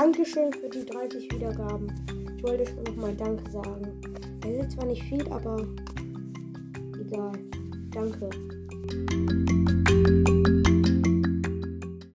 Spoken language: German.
Dankeschön für die 30 Wiedergaben. Ich wollte schon nochmal Danke sagen. Es ist zwar nicht viel, aber egal. Danke.